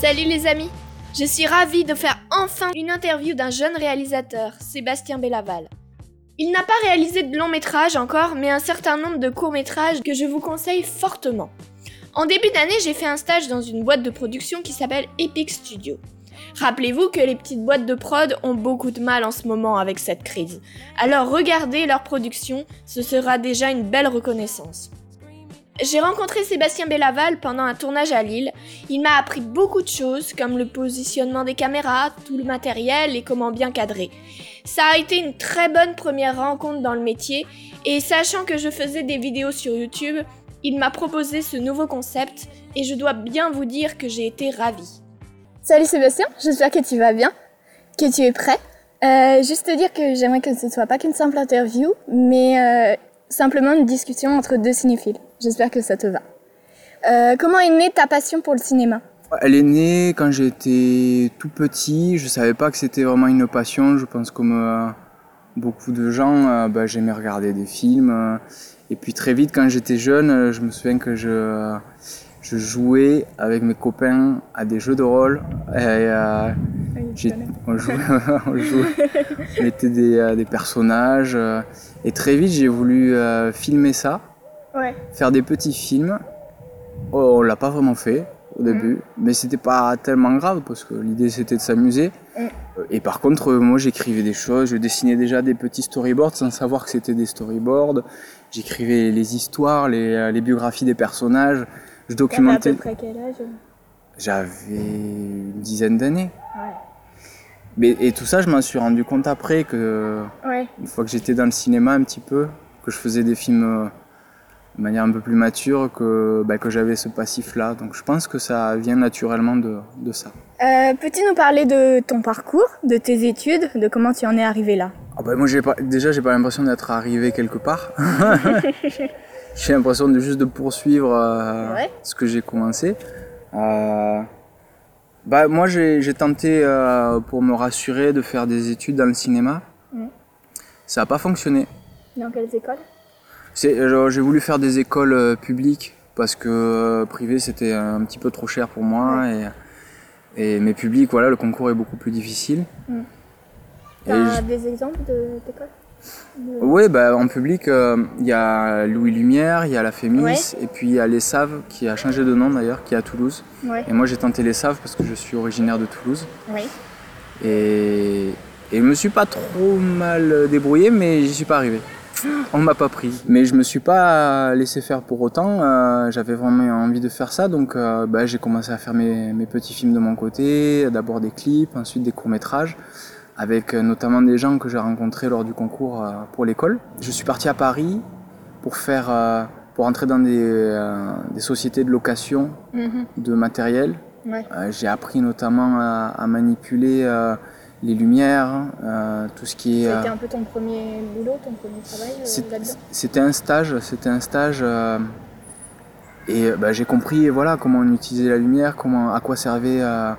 Salut les amis Je suis ravie de faire enfin une interview d'un jeune réalisateur, Sébastien Bellaval. Il n'a pas réalisé de long métrage encore, mais un certain nombre de courts métrages que je vous conseille fortement. En début d'année, j'ai fait un stage dans une boîte de production qui s'appelle Epic Studio. Rappelez-vous que les petites boîtes de prod ont beaucoup de mal en ce moment avec cette crise. Alors regardez leur production, ce sera déjà une belle reconnaissance. J'ai rencontré Sébastien Bellaval pendant un tournage à Lille. Il m'a appris beaucoup de choses, comme le positionnement des caméras, tout le matériel et comment bien cadrer. Ça a été une très bonne première rencontre dans le métier, et sachant que je faisais des vidéos sur YouTube, il m'a proposé ce nouveau concept, et je dois bien vous dire que j'ai été ravie. Salut Sébastien, j'espère que tu vas bien, que tu es prêt. Euh, juste te dire que j'aimerais que ce soit pas qu'une simple interview, mais euh, simplement une discussion entre deux cinéphiles. J'espère que ça te va. Euh, comment est née ta passion pour le cinéma? Elle est née quand j'étais tout petit. Je savais pas que c'était vraiment une passion. Je pense comme euh, beaucoup de gens, euh, bah, j'aimais regarder des films. et puis très vite, quand j'étais jeune, je me souviens que je, je jouais avec mes copains à des jeux de rôle. Et, j'ai- on jouait, on jouait, on était des, des personnages. et très vite, j'ai voulu filmer ça Ouais. faire des petits films. Oh, on l'a pas vraiment fait au début, mais c'était pas tellement grave parce que l'idée c'était de s'amuser. Mm. Euh, Et par contre, euh, moi j'écrivais des choses, je dessinais déjà des petits storyboards sans savoir que c'était des storyboards. J'écrivais les histoires, les, euh, les biographies des personnages. Je T'avais à documentais. peu près quel âge J'avais une dizaine d'années. Ouais. Mais, et tout ça, je m'en suis rendu compte après que Ouais. une fois que j'étais dans le cinéma un petit peu, que je faisais des films de manière un peu plus mature, que, bah, que j'avais ce passif-là. Donc je pense que ça vient naturellement de, de ça. Euh, Peux-tu nous parler de ton parcours, de tes études, de comment tu en es arrivé là? Ah bah, moi, pas, déjà, j'ai pas l'impression d'être arrivé quelque part. j'ai l'impression de juste de poursuivre euh, Ouais. ce que j'ai commencé. Euh, bah, moi, j'ai tenté, euh, pour me rassurer, de faire des études dans le cinéma. Ça n'a pas fonctionné. Dans quelles écoles? Euh, J'ai voulu faire des écoles euh, publiques parce que euh, privé c'était un petit peu trop cher pour moi et, et mes publics voilà le concours est beaucoup plus difficile. Mm. T'as je- des exemples d'écoles? De- ouais bah en public il y a Louis Lumière, il y a la Fémis Ouais. et puis il y a les Saves qui a changé de nom d'ailleurs qui est à Toulouse. Ouais. Et moi j'ai tenté les Saves parce que je suis originaire de Toulouse Oui. et, et je me suis pas trop mal débrouillé mais j'y suis pas arrivé. On m'a pas pris. Mais je me suis pas laissé faire pour autant. euh, J'avais vraiment envie de faire ça, donc euh, bah, j'ai commencé à faire mes, mes petits films de mon côté. D'abord des clips, ensuite des courts métrages, avec euh, notamment des gens que j'ai rencontrés lors du concours euh, pour l'école. Je suis parti à Paris pour faire, pour entrer dans des, des sociétés de location Mhm. de matériel. Ouais. J'ai appris notamment à, à manipuler les lumières, euh, tout ce qui est. euh, C'était un peu ton premier boulot, ton premier travail euh, C'était un stage, c'était un stage euh, et euh, bah, j'ai compris voilà comment on utilisait la lumière, comment à quoi servait, euh,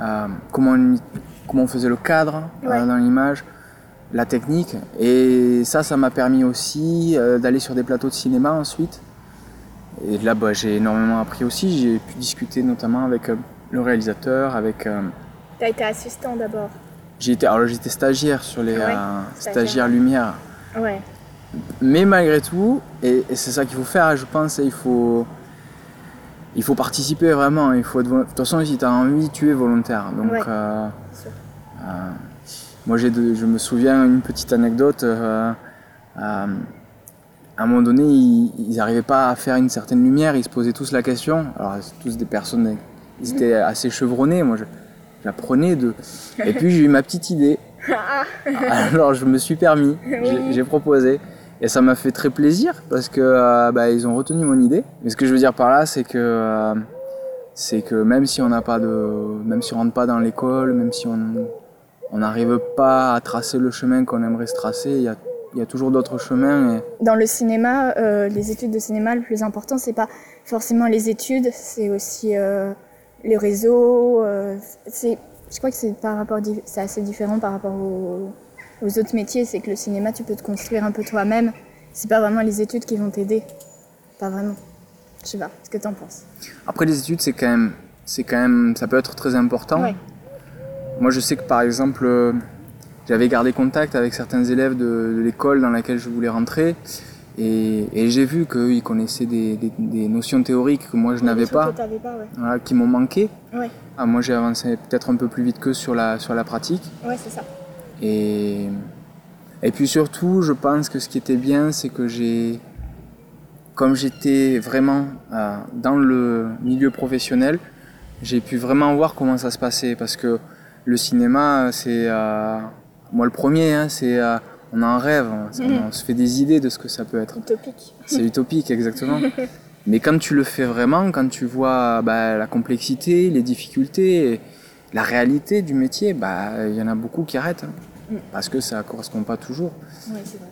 euh, comment on, comment on faisait le cadre euh, Ouais. dans l'image, la technique et ça ça m'a permis aussi euh, d'aller sur des plateaux de cinéma ensuite et là bah, j'ai énormément appris aussi, j'ai pu discuter notamment avec euh, le réalisateur, avec euh, T'as été assistant d'abord? Été alors j'étais stagiaire sur les Ouais, euh, stagiaire. stagiaires lumière. Ouais. Mais malgré tout, et, et c'est ça qu'il faut faire, je pense, il faut, il faut participer vraiment. Il faut être, de toute façon, si tu as envie, tu es volontaire. Donc, Ouais. euh, euh, moi, j'ai de- je me souviens une petite anecdote. à un moment donné, ils n'arrivaient pas à faire une certaine lumière, ils se posaient tous la question. Alors, tous des personnes, ils étaient assez chevronnés. Moi, je- j'apprenais de. Et puis, j'ai eu ma petite idée. Alors, je me suis permis, j'ai- Oui. j'ai proposé. Et ça m'a fait très plaisir parce que euh, bah, ils ont retenu mon idée. Mais ce que je veux dire par là, c'est que euh, c'est que même si on n'a pas de, même si on rentre pas dans l'école, même si on on n'arrive pas à tracer le chemin qu'on aimerait se tracer, il y a, il y a toujours d'autres chemins. Et... Dans le cinéma, euh, les études de cinéma, le plus important, c'est pas forcément les études, c'est aussi euh, les réseaux. euh, c'est, je crois que c'est par rapport, c'est assez différent par rapport aux, aux autres métiers. C'est que le cinéma, tu peux te construire un peu toi-même. C'est pas vraiment les études qui vont t'aider, pas vraiment. Je sais pas. Ce que t'en penses Après les études, c'est quand même c'est quand même, ça peut être très important. Ouais. Moi, je sais que par exemple, euh, j'avais gardé contact avec certains élèves de, de l'école dans laquelle je voulais rentrer. Et, et j'ai vu qu'ils connaissaient des, des- des notions théoriques que moi je n'avais pas, que t'avais pas, ouais. voilà, qui m'ont manqué. Ouais. Ah, moi j'ai avancé peut-être un peu plus vite que sur la, sur la pratique. Ouais, c'est ça. Et, et puis surtout, je pense que ce qui était bien, c'est que j'ai, comme j'étais vraiment euh, dans le milieu professionnel, j'ai pu vraiment voir comment ça se passait. Parce que le cinéma, c'est. euh, moi, le premier, hein, c'est. euh, on en rêve, on, Mhm. on se fait des idées de ce que ça peut être. Utopique. C'est utopique, exactement. Mais quand tu le fais vraiment, quand tu vois bah, la complexité, les difficultés, la réalité du métier, bah, il y en a beaucoup qui arrêtent. hein. Mm. Parce que ça ne correspond pas toujours. Ouais, c'est vrai.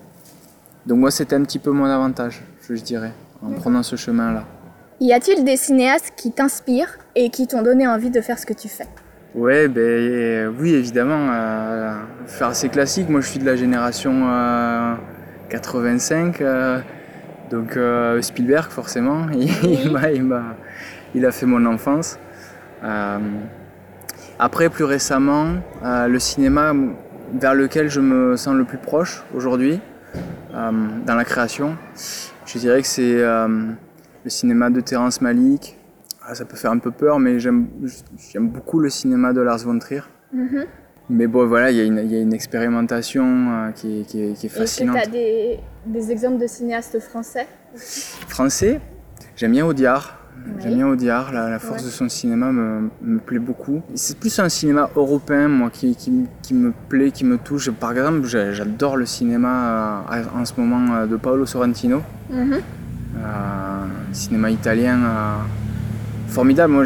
Donc moi, c'était un petit peu mon avantage, je dirais, en D'accord. prenant ce chemin-là. Y a-t-il des cinéastes qui t'inspirent et qui t'ont donné envie de faire ce que tu fais? Ouais, ben euh, oui, évidemment. euh, faire assez classique. Moi, je suis de la génération euh, 85, euh, donc euh, Spielberg, forcément. il, m'a, il, il a fait mon enfance. Après, plus récemment, le cinéma vers lequel je me sens le plus proche aujourd'hui, dans la création, je dirais que c'est le cinéma de Terrence Malick. Ah, ça peut faire un peu peur, mais j'aime, beaucoup le cinéma de Lars von Trier. Mais bon, voilà, il y, a une- il y a une expérimentation euh, qui, est, qui est- qui est Est-ce que fascinante. t'as des, des exemples de cinéastes français Français, j'aime bien Audiard. Oui. J'aime bien Audiard, la, la force Ouais. de son cinéma me, me plaît beaucoup. C'est plus un cinéma européen, moi, qui, qui, m- qui me plaît, qui me touche. Par exemple, j'adore le cinéma euh, en ce moment euh, de Paolo Sorrentino. Mhm. Euh, cinéma italien euh, formidable. Moi,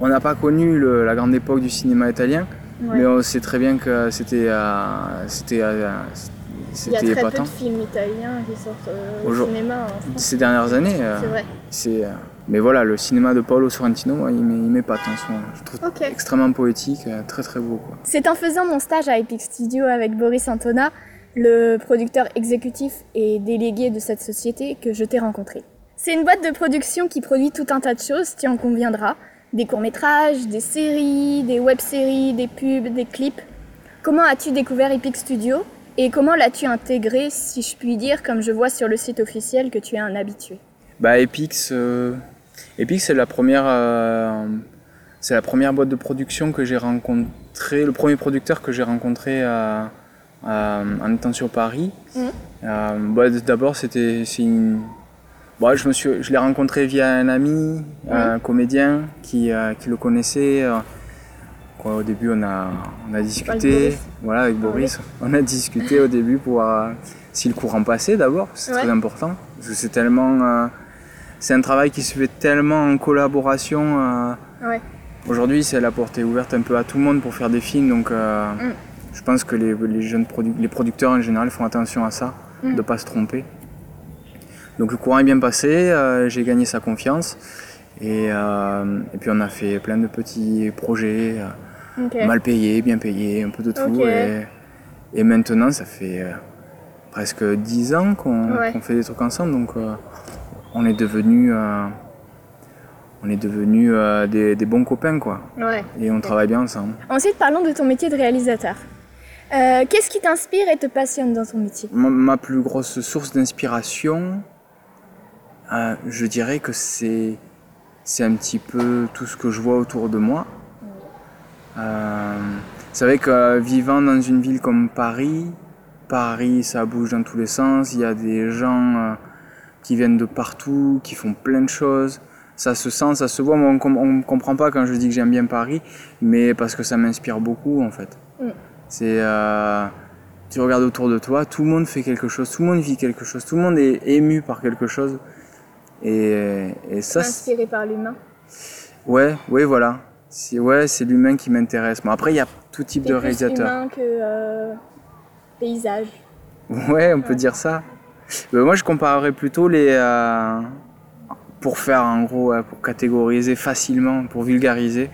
on n'a pas connu le- la grande époque du cinéma italien, Ouais. mais on sait très bien que c'était euh, c'était euh, Il y a très peu de films italiens qui sortent euh, au cinéma en France. Ces dernières années, C'est vrai. mais voilà, le cinéma de Paolo Sorrentino, moi, il m'é- il m'épate en ce moment. Je trouve extrêmement poétique, très très beau. C'est en faisant mon stage à Epic Studio avec Boris Antona, le producteur exécutif et délégué de cette société, que je t'ai rencontré. C'est une boîte de production qui produit tout un tas de choses, tu en conviendras. Des courts-métrages, des séries, des web-séries, des pubs, des clips. Comment as-tu découvert Epic Studio et comment l'as-tu intégré, si je puis dire, comme je vois sur le site officiel que tu es un habitué? Bah Epix, euh, Epix c'est la première, euh, c'est la première boîte de production que j'ai rencontré, le premier producteur que j'ai rencontré à- à- en étant sur Paris. Mhm. Euh, bah, D'abord c'était, c'est une, bah, je me suis, je l'ai rencontré via un ami, un comédien qui, euh, qui le connaissait. euh, quoi, au début on a, on a discuté, Boris. voilà avec Ah Boris, on a discuté au début pour voir si le courant passait d'abord, c'est Ouais. très important c'est tellement euh, c'est un travail qui se fait tellement en collaboration. euh, Ouais. Aujourd'hui, c'est la porte est ouverte un peu à tout le monde pour faire des films, donc euh, Mm. je pense que les, les jeunes produ- les producteurs en général font attention à ça, Mm. de ne pas se tromper. Donc le courant est bien passé, euh, j'ai gagné sa confiance. Et, euh, et puis on a fait plein de petits projets, euh, mal payés, bien payés, un peu de tout. Et, et maintenant, ça fait presque 10 ans qu'on Ouais. fait des trucs ensemble, donc on est devenus on est devenus des, des bons copains, quoi. Ouais. Et on travaille bien ensemble. Ensuite, parlons de ton métier de réalisateur. Euh, Qu'est-ce qui t'inspire et te passionne dans ton métier? Ma, ma plus grosse source d'inspiration, euh, je dirais que c'est c'est un petit peu tout ce que je vois autour de moi. Euh, c'est vrai que euh, vivant dans une ville comme Paris, Paris ça bouge dans tous les sens, il y a des gens euh, qui viennent de partout, qui font plein de choses. Ça se sent, ça se voit. Moi, on, com- on comprend pas quand je dis que j'aime bien Paris, mais parce que ça m'inspire beaucoup en fait. Mm. C'est euh, tu regardes autour de toi, tout le monde fait quelque chose, tout le monde vit quelque chose, tout le monde est ému par quelque chose. Et, et ça, Inspiré par l'humain. ouais, ouais, voilà. C'est ouais, c'est l'humain qui m'intéresse. Bon, après, il y a tout type T'es de plus réalisateurs. humain que euh, paysage. Ouais, on peut dire ça. Euh, moi, je comparerais plutôt les. euh, pour faire en gros, pour catégoriser facilement, pour vulgariser,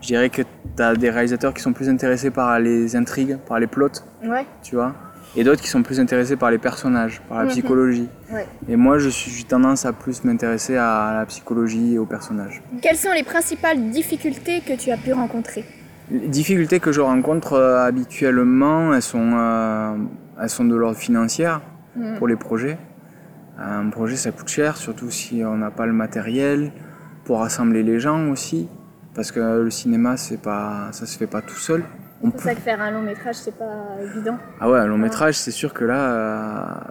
je dirais que tu as des réalisateurs qui sont plus intéressés par les intrigues, par les plots, Ouais. tu vois. Et d'autres qui sont plus intéressés par les personnages, par la Mhm. psychologie. Ouais. Et moi, je suis j'ai tendance à plus m'intéresser à la psychologie et aux personnages. Quelles sont les principales difficultés que tu as pu rencontrer Les difficultés que je rencontre euh, habituellement, elles sont, euh, elles sont de l'ordre financier Mhm. pour les projets. Un projet, ça coûte cher, surtout si on n'a pas le matériel pour rassembler les gens aussi, parce que le cinéma, c'est pas, ça se fait pas tout seul. C'est peut- ça que faire un long métrage, c'est pas évident. Ah ouais, un long métrage, c'est sûr que là,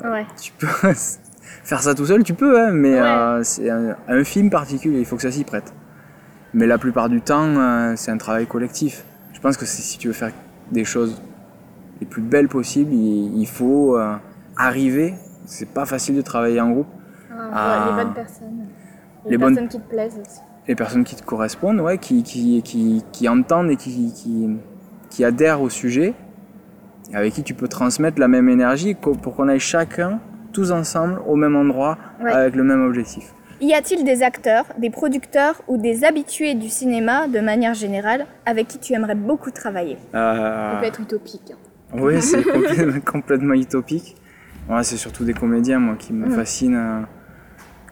euh, Ouais. tu peux faire ça tout seul, tu peux, hein, mais Ouais. euh, c'est un, un film particulier, il faut que ça s'y prête. Mais la plupart du temps, euh, c'est un travail collectif. Je pense que si tu veux faire des choses les plus belles possibles, il, il faut arriver. C'est pas facile de travailler en groupe. Ah. Les bonnes personnes. Les, Les bonnes- personnes qui te plaisent aussi. Les personnes qui te correspondent, ouais, qui, qui, qui, qui entendent et qui, qui, adhèrent au sujet, et avec qui tu peux transmettre la même énergie pour qu'on aille chacun, tous ensemble, au même endroit, Ouais. avec le même objectif. Y a-t-il des acteurs, des producteurs ou des habitués du cinéma de manière générale avec qui tu aimerais beaucoup travailler? Euh, Ça peut être utopique. hein. Oui, c'est complètement, complètement utopique. Ouais, c'est surtout des comédiens, moi, qui me Mm. fascinent.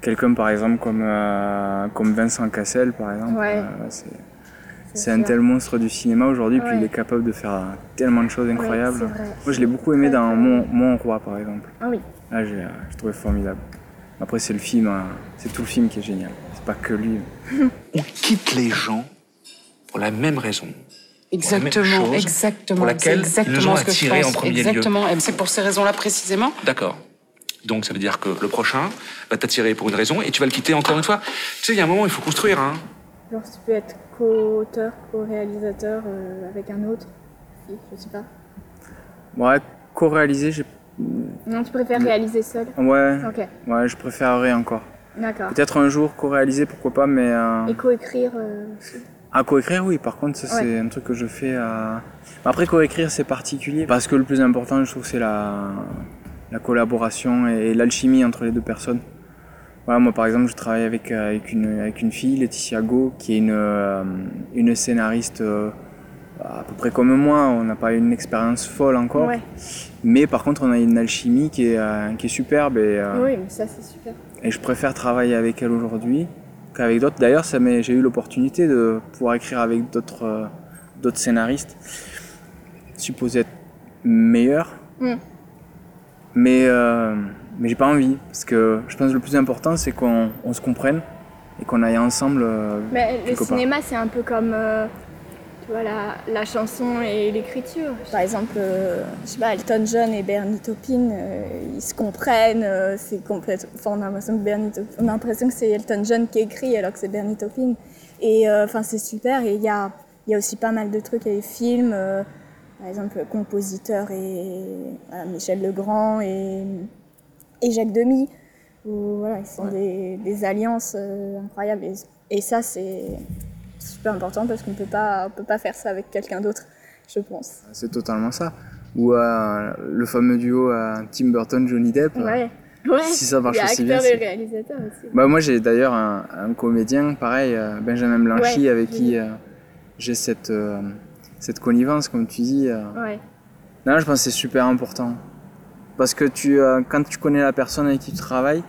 Quelqu'un, par exemple, comme, euh, comme Vincent Cassel, par exemple. Ouais. euh, c'est un tel monstre du cinéma aujourd'hui, puis il est capable de faire tellement de choses incroyables. Moi, je l'ai beaucoup aimé dans Mon, Mon Roi, par exemple. Ah oui. Là, j'ai euh, trouvé formidable. Après, c'est le film, hein, c'est tout le film qui est génial. C'est pas que lui. On quitte les gens pour la même raison. Exactement, chose exactement. pour laquelle c'est ils nous exactement ont ce que je attirés pense. en premier lieu. exactement. C'est pour ces raisons-là précisément. D'accord. Donc ça veut dire que le prochain va t'attirer pour une raison et tu vas le quitter encore une fois. Tu sais, il y a un moment, il faut construire. Hein. Genre, tu peux être co-auteur, co-réalisateur euh, avec un autre. Si, Je sais pas. Ouais, co-réalisé, j'ai. Non, tu préfères réaliser seul? Ouais, Ok, ouais, je préférerais encore. d'accord. Peut-être un jour co-réaliser, pourquoi pas, mais. euh, Et co-écrire euh. À coécrire, oui, par contre, ça, c'est un truc que je fais. à- Après, coécrire, c'est particulier. Parce que le plus important, je trouve, c'est la, la collaboration et l'alchimie entre les deux personnes. Moi, par exemple, je travaille avec, euh, avec, une, avec une fille, Laetitia Go, qui est une, euh, une scénariste euh, à peu près comme moi. On n'a pas une expérience folle encore. Ouais. Mais par contre, on a une alchimie qui est, qui est superbe et, Oui, mais ça, c'est super. et je préfère travailler avec elle aujourd'hui qu'avec d'autres. D'ailleurs, j'ai eu l'opportunité de pouvoir écrire avec d'autres d'autres scénaristes supposés être meilleurs. Mm. Mais, euh, mais j'ai pas envie. Parce que je pense que le plus important, c'est qu'on on se comprenne et qu'on aille ensemble. euh, Mais le cinéma, c'est un peu comme euh, tu vois, la, la chanson et l'écriture. Par exemple, euh, je sais pas, Elton John et Bernie Taupin, ils se comprennent. c'est complète... enfin, on a l'impression que Bernie Taupin- on a l'impression que c'est Elton John qui écrit alors que c'est Bernie Taupin. Et enfin, c'est super. Et il y a, y a aussi pas mal de trucs. Il y a des films, par exemple, le compositeur et voilà, Michel Legrand et, et Jacques Demy. Où, voilà, ils sont des, des alliances euh, incroyables. Et, et ça, c'est super important parce qu'on on peut pas faire ça avec quelqu'un d'autre, je pense. C'est totalement ça. Ou euh, le fameux duo euh, Tim Burton-Johnny Depp. Ouais. Ouais. Si ça marche aussi acteur bien, et réalisateur aussi. Bah, moi, j'ai d'ailleurs un, un comédien, pareil, euh, Benjamin Blanchy, Ouais, avec qui euh, j'ai cette, euh, cette connivence, comme tu dis. euh. Ouais. Non, je pense que c'est super important. Parce que tu, euh, quand tu connais la personne avec qui tu travailles,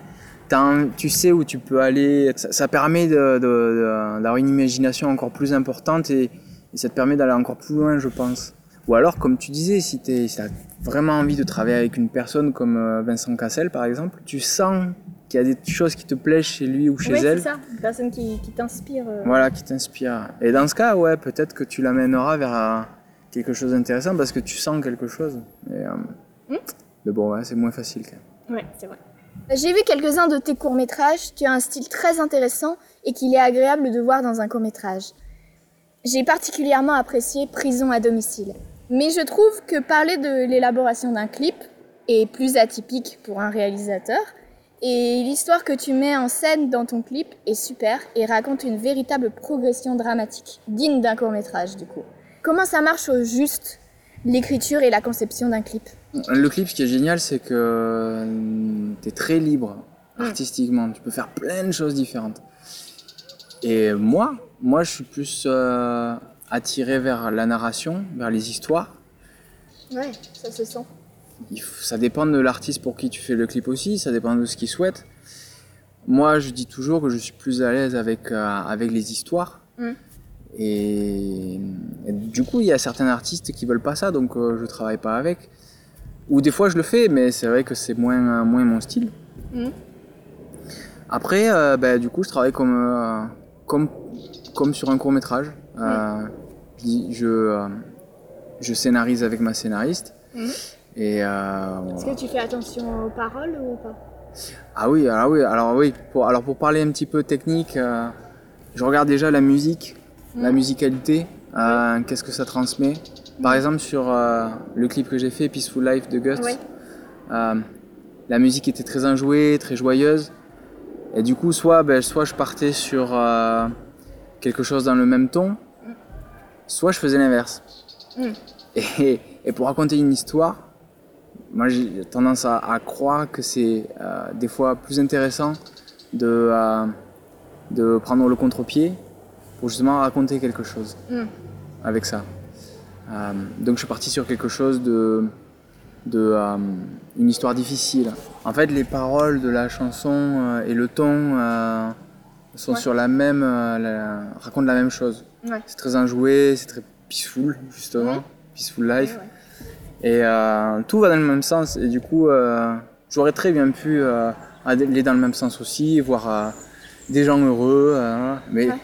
un- tu sais où tu peux aller. Ça, ça permet d'avoir une imagination encore plus importante et, et ça te permet d'aller encore plus loin, je pense. Ou alors, comme tu disais, si tu as vraiment envie de travailler avec une personne comme euh, Vincent Cassel, par exemple, tu sens qu'il y a des choses qui te plaisent chez lui ou chez c'est elle. ça, une personne qui, qui t'inspire. euh. Voilà, qui t'inspire. Et dans ce cas, ouais, peut-être que tu l'amèneras vers euh, quelque chose d'intéressant parce que tu sens quelque chose. Et, Hmm? Mais bon, ouais, c'est moins facile quand même. Ouais, c'est vrai. J'ai vu quelques-uns de tes courts-métrages. Tu as un style très intéressant et qu'il est agréable de voir dans un court-métrage. J'ai particulièrement apprécié Prison à domicile. Mais je trouve que parler de l'élaboration d'un clip est plus atypique pour un réalisateur. Et l'histoire que tu mets en scène dans ton clip est super et raconte une véritable progression dramatique, digne d'un court-métrage du coup. Comment ça marche au juste, l'écriture et la conception d'un clip Le clip, ce qui est génial, c'est que tu es très libre Hmm. artistiquement. Tu peux faire plein de choses différentes. Et moi, moi, je suis plus euh, attiré vers la narration, vers les histoires. Ouais, ça se sent. faut- ça dépend de l'artiste pour qui tu fais le clip aussi, ça dépend de ce qu'il souhaite. Moi, je dis toujours que je suis plus à l'aise avec, euh, avec les histoires. Mm. Et, et du coup, il y a certains artistes qui veulent pas ça, donc euh, je travaille pas avec. Ou des fois, je le fais, mais c'est vrai que c'est moins, moins mon style. Mm. Après, euh, ben, du coup, je travaille comme, euh, comme, comme sur un court métrage. Euh, je, je, euh, je scénarise avec ma scénariste. Mhm. Et euh, Est-ce que tu fais attention aux paroles ou pas? Ah oui, alors oui, alors oui. Pour, alors pour parler un petit peu technique, euh, je regarde déjà la musique, la musicalité, euh, qu'est-ce que ça transmet? Par exemple sur euh, le clip que j'ai fait, Peaceful Life de Guts, Oui. euh, la musique était très enjouée, très joyeuse. Et du coup, soit, ben, soit je partais sur quelque chose dans le même ton, soit je faisais l'inverse. Mm. Et, et pour raconter une histoire, moi j'ai tendance à, à croire que c'est euh, des fois plus intéressant de, euh, de prendre le contre-pied pour justement raconter quelque chose Mm. avec ça. Euh, donc je suis parti sur quelque chose de, de euh, une histoire difficile. En fait, les paroles de la chanson euh, et le ton sont Ouais. sur la même, la- racontent la même chose. Ouais. C'est très enjoué, c'est très peaceful justement, Ouais. peaceful life. Et euh, tout va dans le même sens. Et du coup, euh, j'aurais très bien pu euh, aller dans le même sens aussi, voir des gens heureux. euh, mais Ouais.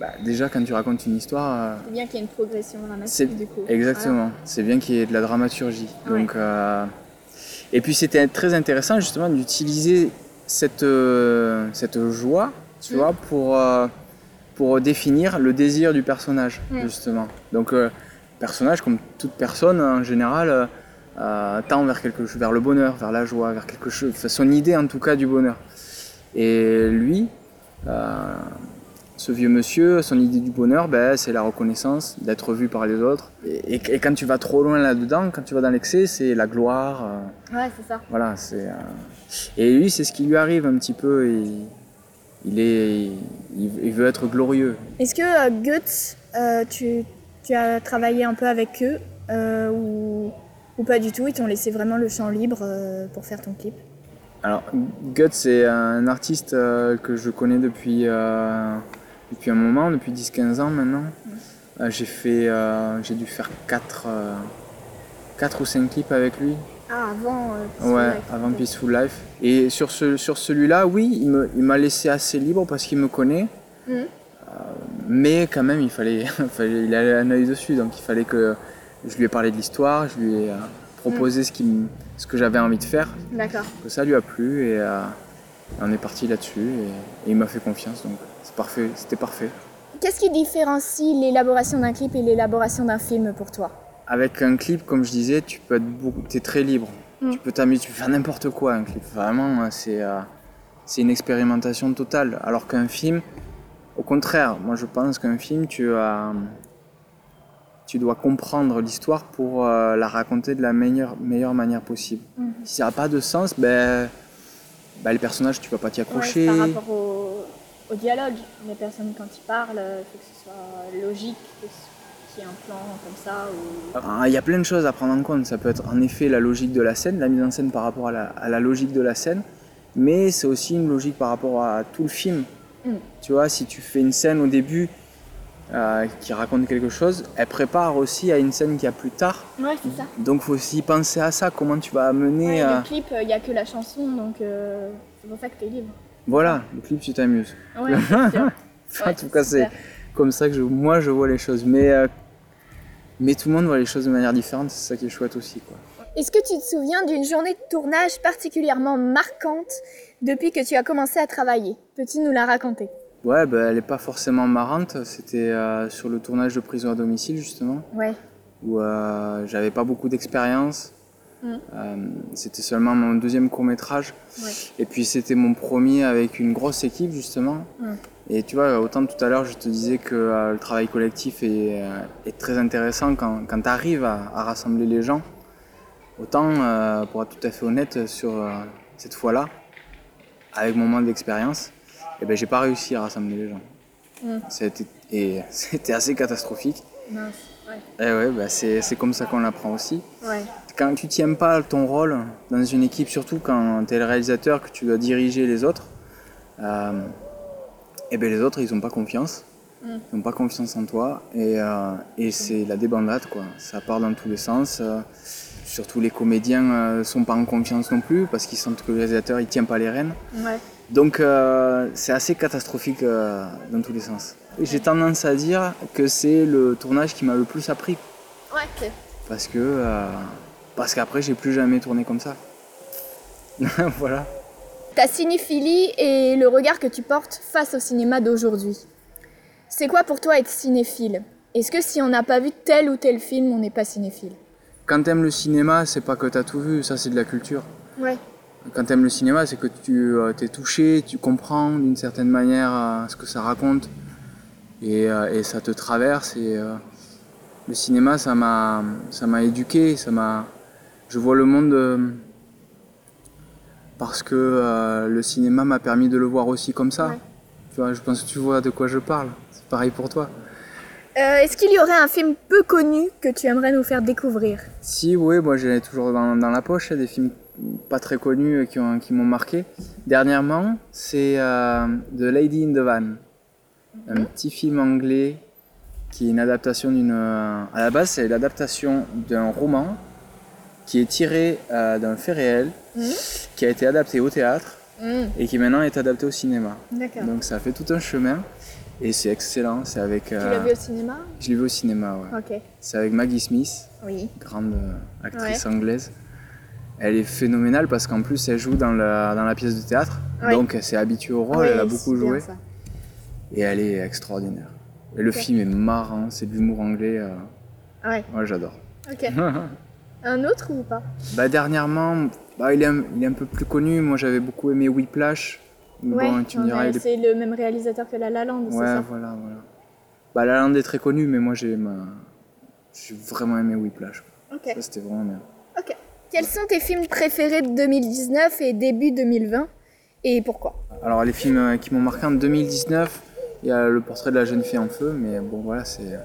Bah, déjà, quand tu racontes une histoire, euh, C'est bien qu'il y ait une progression dramatique du coup. exactement, c'est bien qu'il y ait de la dramaturgie. Ouais. Donc, euh, et puis, c'était très intéressant justement d'utiliser cette, euh, cette joie, tu Mm. vois, pour, euh, pour définir le désir du personnage, Mm. justement. Donc, personnage, comme toute personne en général, tend vers quelque chose, vers le bonheur, vers la joie, vers quelque chose, enfin, son idée en tout cas du bonheur. Et lui, ce vieux monsieur, son idée du bonheur, ben, c'est la reconnaissance, d'être vu par les autres. Et, et- et quand tu vas trop loin là-dedans, quand tu vas dans l'excès, c'est la gloire. euh, Ouais, c'est ça. voilà, c'est. euh, Et lui, c'est ce qui lui arrive un petit peu. Il, il est, il, il veut être glorieux. Est-ce que euh, Guts, euh, tu, tu as travaillé un peu avec eux ou, ou pas du tout Ils t'ont laissé vraiment le champ libre pour faire ton clip? Alors, Guts, c'est un artiste que je connais depuis, depuis un moment, depuis 10-15 ans maintenant. Euh, j'ai fait, euh, j'ai dû faire 4, ou 5 clips avec lui. Ah, avant euh, Peaceful Ouais, Life. avant Peaceful Life. Et sur, ce, sur celui-là, oui, il me- il m'a laissé assez libre parce qu'il me connaît. Euh, mais quand même, il fallait, il avait un œil dessus, donc il fallait que je lui ai parlé de l'histoire, je lui ai euh, proposé ce, qui ce que j'avais envie de faire, D'accord. que ça lui a plu et euh, on est parti là-dessus et, et il m'a fait confiance, donc c'est parfait, c'était parfait. Qu'est-ce qui différencie l'élaboration d'un clip et l'élaboration d'un film pour toi? Avec un clip, comme je disais, tu peux être beaucoup, t'es très libre. Mm. Tu peux t'amuser, tu peux faire n'importe quoi un clip. Vraiment, euh, c'est euh, une expérimentation totale. Alors qu'un film, au contraire, moi je pense qu'un film, tu as, tu dois comprendre l'histoire pour euh, la raconter de la meilleure, meilleure manière possible. Mhm. Si ça n'a pas de sens, ben, ben les personnages, tu vas pas t'y Ouais, accrocher. Par rapport au, au dialogue, les personnes quand ils parlent, il faut que ce soit logique, qu'il y ait un plan comme ça. Ou... Ah, Il y a plein de choses à prendre en compte. Ça peut être en effet la logique de la scène, la mise en scène par rapport à la, à la logique de la scène, mais c'est aussi une logique par rapport à tout le film. Mm. Tu vois, si tu fais une scène au début euh, qui raconte quelque chose, elle prépare aussi à une scène qu'il y a plus tard. Ouais, c'est ça. Donc faut aussi penser à ça, comment tu vas amener... Ouais, euh, Le clip, il n'y a que la chanson, donc euh, c'est pour ça que t'es libre. Voilà, le clip, tu t'amuses. Ouais, c'est sûr. en Ouais, tout cas, c'est comme ça que je, moi je vois les choses. Mais, euh, mais tout le monde voit les choses de manière différente, c'est ça qui est chouette aussi. Quoi. Est-ce que tu te souviens d'une journée de tournage particulièrement marquante depuis que tu as commencé à travailler? Peux-tu nous la raconter? Ouais, bah, elle n'est pas forcément marrante. C'était euh, sur le tournage de Prison à domicile, justement, Ouais. où euh, j'avais pas beaucoup d'expérience. Mm. Euh, c'était seulement mon deuxième court métrage. Ouais. Et puis c'était mon premier avec une grosse équipe, justement. Mm. Et tu vois, autant tout à l'heure, je te disais que le travail collectif est, est très intéressant quand, quand tu arrives à, à rassembler les gens. Autant, pour être tout à fait honnête, sur cette fois-là, avec mon manque d'expérience, eh ben, j'ai pas réussi à rassembler les gens. Mm. C'était, et c'était assez catastrophique. Mince. Et ouais, bah c'est c'est comme ça qu'on l'apprend aussi. Ouais. Quand tu tiens pas ton rôle dans une équipe, surtout quand tu es le réalisateur, que tu dois diriger les autres, euh, et ben les autres ils ont pas confiance. Ils n'ont pas confiance en toi et, euh, et c'est la débandade quoi. Ça part dans tous les sens. euh, surtout les comédiens ne sont pas en confiance non plus parce qu'ils sentent que le réalisateur il tient pas les rênes. Ouais. Donc euh, c'est assez catastrophique euh, dans tous les sens. J'ai tendance à dire que c'est le tournage qui m'a le plus appris Ouais, ok. parce que euh, parce qu'après j'ai plus jamais tourné comme ça. voilà. Ta cinéphilie et le regard que tu portes face au cinéma d'aujourd'hui. C'est quoi pour toi être cinéphile? Est-ce que si on n'a pas vu tel ou tel film, on n'est pas cinéphile? Quand t'aimes le cinéma, c'est pas que t'as tout vu, ça c'est de la culture. Ouais. Quand t'aimes le cinéma, c'est que tu euh, t'es touché, tu comprends d'une certaine manière euh, ce que ça raconte et, euh, et ça te traverse. Et le cinéma, ça m'a, ça m'a éduqué, ça m'a, je vois le monde parce que le cinéma m'a permis de le voir aussi comme ça. Ouais. Tu vois, je pense que tu vois de quoi je parle. C'est pareil pour toi. Euh, Est-ce qu'il y aurait un film peu connu que tu aimerais nous faire découvrir? Si, oui, moi j'ai toujours dans, dans la poche des films pas très connus qui ont- qui m'ont marqué. Dernièrement, c'est euh, The Lady in the Van, un petit film anglais qui est une adaptation d'une. euh, à la base, c'est l'adaptation d'un roman qui est tiré euh, d'un fait réel, qui a été adapté au théâtre et qui maintenant est adapté au cinéma. Donc ça fait tout un chemin et c'est excellent. C'est avec. Tu l'as vu au cinéma? Je l'ai vu au cinéma, ouais. C'est avec Maggie Smith Oui. grande actrice anglaise. Elle est phénoménale parce qu'en plus elle joue dans la, dans la pièce de théâtre, Ouais. donc elle s'est habituée au rôle, Oui, elle a c'est beaucoup joué ça. et elle est extraordinaire. Et le film est marrant, c'est de l'humour anglais, euh, Ouais. moi j'adore. Ok. un autre ou pas? Bah, dernièrement, bah, il, est un, il est un peu plus connu, moi j'avais beaucoup aimé Whiplash. Bon, tu me diras, est- C'est le même réalisateur que La La Land, c'est Ouais, ça? voilà, voilà. Bah, La Land est très connu, mais moi j'ai ma... j'ai vraiment aimé Whiplash. Ok. Ça c'était vraiment bien. Ok. Quels sont tes films préférés de 2019 et début 2020 et pourquoi? Alors les films euh, qui m'ont marqué en 2019, il y a le portrait de la jeune fille en feu, mais bon voilà, c'est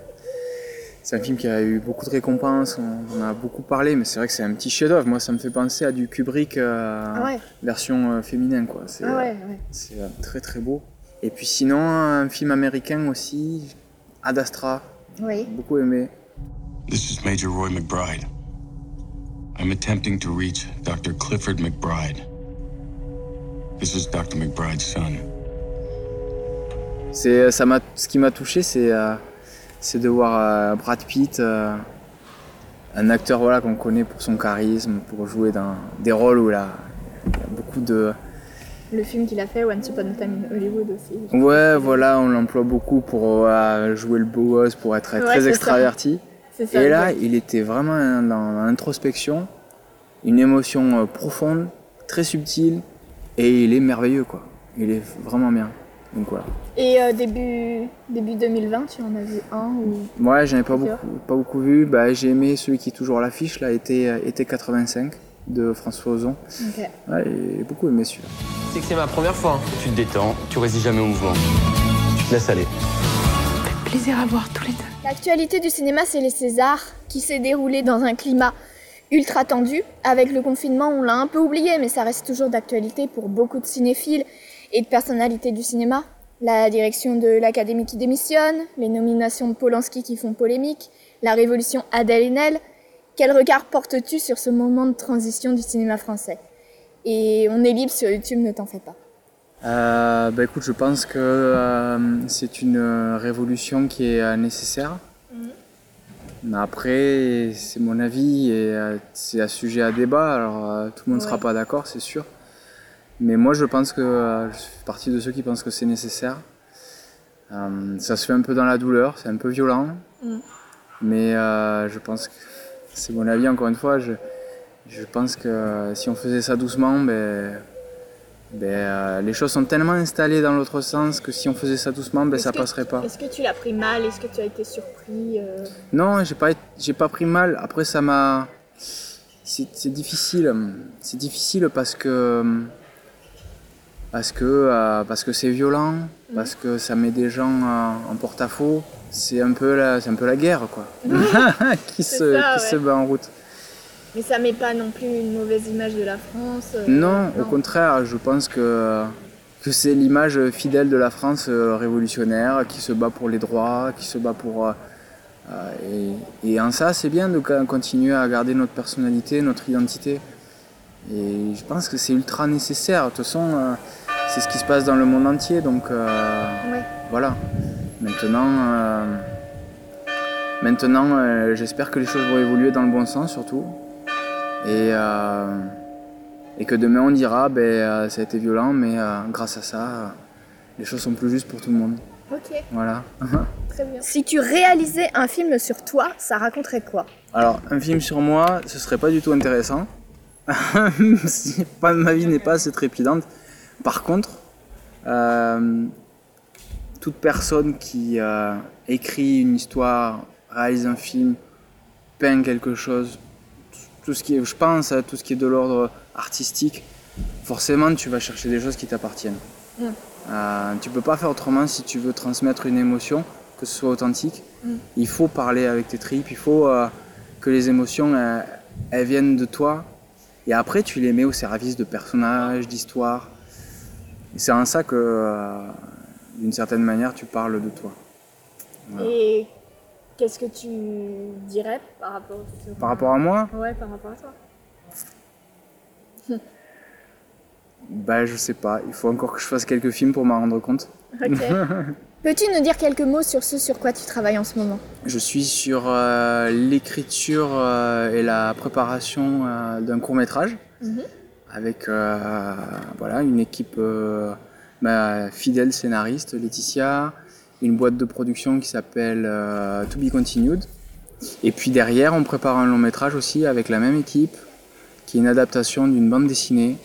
c'est un film qui a eu beaucoup de récompenses, on, en a beaucoup parlé, mais c'est vrai que c'est un petit chef-d'œuvre. Moi, ça me fait penser à du Kubrick euh, Ah ouais. version euh, féminin, quoi. C'est Ah ouais, ouais. c'est, euh, très très beau. Et puis sinon, un film américain aussi, Ad Astra, Oui. beaucoup aimé. This is Major Roy McBride. I'm attempting to reach Dr. Clifford McBride. This is Dr. McBride's son. C'est, ça m'a, ce qui m'a touché, c'est, euh, c'est de voir euh, Brad Pitt, euh, un acteur voilà, qu'on connaît pour son charisme, pour jouer dans des rôles où il a, il y a beaucoup de... Le film qu'il a fait, Once Upon a Time in Hollywood aussi. Ouais, voilà, on l'emploie beaucoup pour euh, jouer le beau gosse, pour être Ouais, très extraverti. Ça. Et là, exact. il était vraiment dans l'introspection, une émotion euh, profonde, très subtile, et il est merveilleux, quoi. Il est vraiment bien. Donc voilà. Et euh, début, début 2020, tu en as vu un ou... Ouais, j'en ai pas beaucoup, pas beaucoup vu. Bah, j'ai aimé celui qui est toujours à l'affiche, là, été, euh, été 85, de François Ozon. Ouais, j'ai beaucoup aimé celui-là. C'est que c'est ma première fois. Tu te détends, tu résistes jamais au mouvement. Tu te laisses aller. Plaisir à voir tous les deux. L'actualité du cinéma, c'est les Césars, qui s'est déroulé dans un climat ultra tendu. Avec le confinement, on l'a un peu oublié, mais ça reste toujours d'actualité pour beaucoup de cinéphiles et de personnalités du cinéma. La direction de l'Académie qui démissionne, les nominations de Polanski qui font polémique, la révolution Adèle Haenel. Quel regard portes-tu sur ce moment de transition du cinéma français? Et on est libre sur YouTube, ne t'en fais pas. Euh, bah écoute, je pense que euh, c'est une euh, révolution qui est euh, nécessaire. Mais après, c'est mon avis et c'est un sujet à débat. Alors tout le monde ne sera pas d'accord, c'est sûr. Mais moi, je pense que je fais partie de ceux qui pensent que c'est nécessaire. Ça se fait un peu dans la douleur, c'est un peu violent. Mm. Mais je pense que c'est mon avis, encore une fois. Je, je pense que si on faisait ça doucement, ben, ben, euh, les choses sont tellement installées dans l'autre sens que si on faisait ça doucement, ben, ça que- passerait pas. Est-ce que tu l'as pris mal? Est-ce que tu as été surpris euh? Non, j'ai pas, j'ai pas pris mal. Après, ça m'a. C'est difficile. C'est difficile parce que. Parce que euh, parce que c'est violent, parce que ça met des gens en porte-à-faux. c'est un peu la, c'est un peu la guerre quoi, qui se, ça, qui ouais. se bat en route. Mais ça met pas non plus une mauvaise image de la France. euh, Non, au contraire, je pense que, que c'est l'image fidèle de la France euh, révolutionnaire qui se bat pour les droits, qui se bat pour. euh, et, et en ça, c'est bien de continuer à garder notre personnalité, notre identité. Et je pense que c'est ultra nécessaire. De toute façon, c'est ce qui se passe dans le monde entier. Donc Ouais. voilà. Maintenant, maintenant euh, j'espère que les choses vont évoluer dans le bon sens surtout. Et, euh, et que demain on dira, ben, euh, ça a été violent, mais euh, grâce à ça, les choses sont plus justes pour tout le monde. Ok, Voilà. très bien. Si tu réalisais un film sur toi, ça raconterait quoi? Alors, un film sur moi, ce serait pas du tout intéressant. Si pas, ma vie n'est pas assez trépidante. Par contre, euh, toute personne qui euh, écrit une histoire, réalise un film, peint quelque chose, tout ce qui est, je pense à tout ce qui est de l'ordre artistique, forcément tu vas chercher des choses qui t'appartiennent. Mm. Euh, tu peux pas faire autrement si tu veux transmettre une émotion, que ce soit authentique. Mm. Il faut parler avec tes tripes, il faut euh, que les émotions euh, elles viennent de toi et après tu les mets au service de personnages, d'histoires. C'est en ça que, euh, d'une certaine manière, tu parles de toi. Voilà. Et qu'est-ce que tu dirais par rapport Par rapport à moi, Ouais, par rapport à toi. bah je sais pas, il faut encore que je fasse quelques films pour m'en rendre compte. Ok. Peux-tu nous dire quelques mots sur ce sur quoi tu travailles en ce moment? Je suis sur euh, l'écriture euh, et la préparation euh, d'un court métrage Mhm. avec voilà, une équipe ma fidèle scénariste, Laetitia, une boîte de production qui s'appelle euh, To Be Continued. Et puis derrière, on prépare un long métrage aussi avec la même équipe, qui est une adaptation d'une bande dessinée.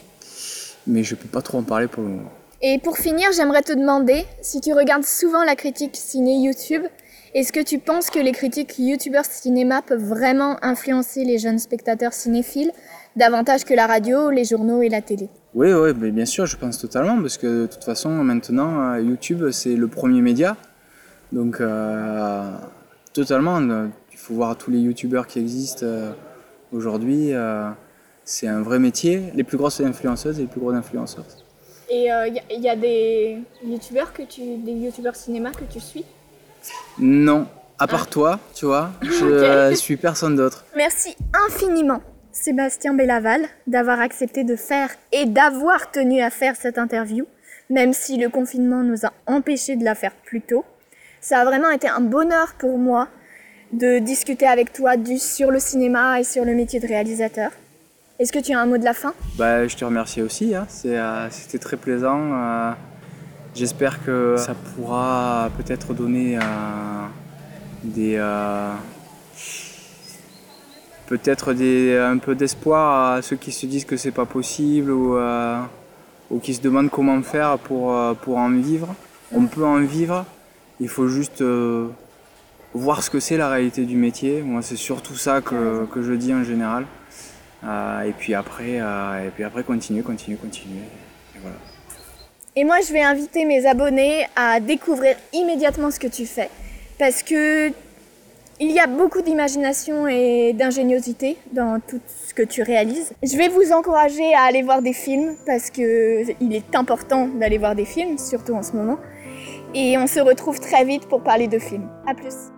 Mais je peux pas trop en parler pour le moment. Et pour finir, j'aimerais te demander si tu regardes souvent la critique ciné YouTube. Est-ce que tu penses que les critiques youtubeurs cinéma peuvent vraiment influencer les jeunes spectateurs cinéphiles davantage que la radio, les journaux et la télé? Oui, oui, mais bien sûr, je pense totalement, parce que de toute façon, maintenant, euh, YouTube, c'est le premier média. Donc, euh, totalement, euh, il faut voir tous les YouTubeurs qui existent euh, aujourd'hui. euh, c'est un vrai métier. Les plus grosses influenceuses et les plus gros influenceurs. Et il y, a des youtubeurs que tu, des youtubeurs cinéma que tu suis? Non, à part toi, tu vois, je euh, suis personne d'autre. Merci infiniment, Sébastien Bellaval, d'avoir accepté de faire et d'avoir tenu à faire cette interview, même si le confinement nous a empêchés de la faire plus tôt. Ça a vraiment été un bonheur pour moi de discuter avec toi sur le cinéma et sur le métier de réalisateur. Est-ce que tu as un mot de la fin? Bah, je te remercie aussi, hein. Euh, c'était très plaisant. euh, j'espère que ça pourra peut-être donner euh, des. peut-être un peu d'espoir à ceux qui se disent que c'est pas possible ou, ou qui se demandent comment faire pour, pour en vivre. On peut en vivre, il faut juste euh, voir ce que c'est la réalité du métier. Moi, c'est surtout ça que, je dis en général. Euh, et puis après, euh, et puis après continuer, continuer, continuer. Et voilà. Et moi, je vais inviter mes abonnés à découvrir immédiatement ce que tu fais. Parce que il y a beaucoup d'imagination et d'ingéniosité dans tout ce que tu réalises. Je vais vous encourager à aller voir des films parce que il est important d'aller voir des films, surtout en ce moment. Et on se retrouve très vite pour parler de films. À plus.